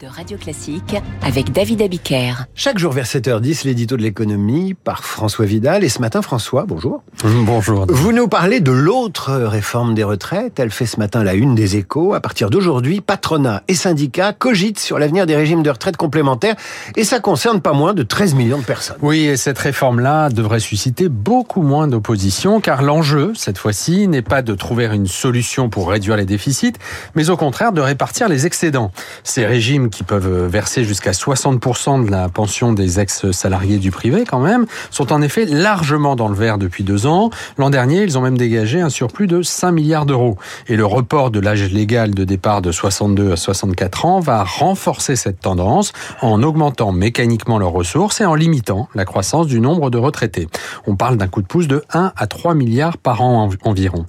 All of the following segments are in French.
de Radio Classique avec David Abiker. Chaque jour vers 7h10, l'édito de l'économie par François Vidal. Et ce matin, François, bonjour. Bonjour. Vous nous parlez de l'autre réforme des retraites. Elle fait ce matin la une des échos. À partir d'aujourd'hui, patronat et syndicats cogitent sur l'avenir des régimes de retraite complémentaires. Et ça concerne pas moins de 13 millions de personnes. Oui, et cette réforme-là devrait susciter beaucoup moins d'opposition, car l'enjeu, cette fois-ci, n'est pas de trouver une solution pour réduire les déficits, mais au contraire de répartir les excédents. Ces régimes qui peuvent verser jusqu'à 60% de la pension des ex-salariés du privé quand même, sont en effet largement dans le vert depuis deux ans. L'an dernier, ils ont même dégagé un surplus de 5 milliards d'euros. Et le report de l'âge légal de départ de 62 à 64 ans va renforcer cette tendance en augmentant mécaniquement leurs ressources et en limitant la croissance du nombre de retraités. On parle d'un coup de pouce de 1 à 3 milliards par an environ.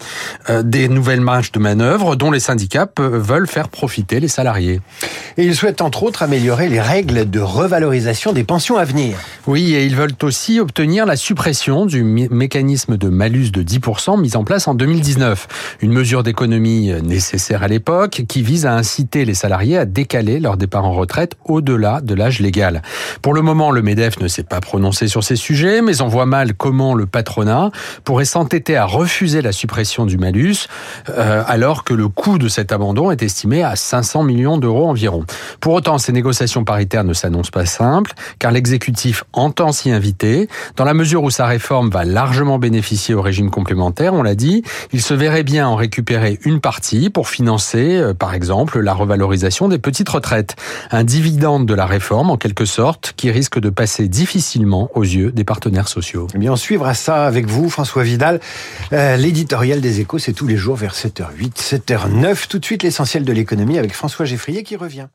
Euh, des nouvelles marges de manœuvre dont les syndicats veulent faire profiter les salariés. Et ils souhaitent entre autres améliorer les règles de revalorisation des pensions à venir. Oui, et ils veulent aussi obtenir la suppression du mécanisme de malus de 10% mis en place en 2019. Une mesure d'économie nécessaire à l'époque qui vise à inciter les salariés à décaler leur départ en retraite au-delà de l'âge légal. Pour le moment, le MEDEF ne s'est pas prononcé sur ces sujets, mais on voit mal comment le patronat pourrait s'entêter à refuser la suppression du malus, euh, alors que le coût de cet abandon est estimé à 500 millions d'euros environ. Pour autant, ces négociations paritaires ne s'annoncent pas simples, car l'exécutif entend s'y inviter. Dans la mesure où sa réforme va largement bénéficier au régime complémentaire, on l'a dit, il se verrait bien en récupérer une partie pour financer, euh, par exemple, la revalorisation des petites retraites. Un dividende de la réforme, en quelque sorte, qui risque de passer difficilement aux yeux des partenaires sociaux. Eh bien, on suivra ça avec vous, François Vidal. Euh, l'éditorial des échos, c'est tous les jours vers 7h08, 7h09. Tout de suite, l'essentiel de l'économie avec François Geffrier qui revient.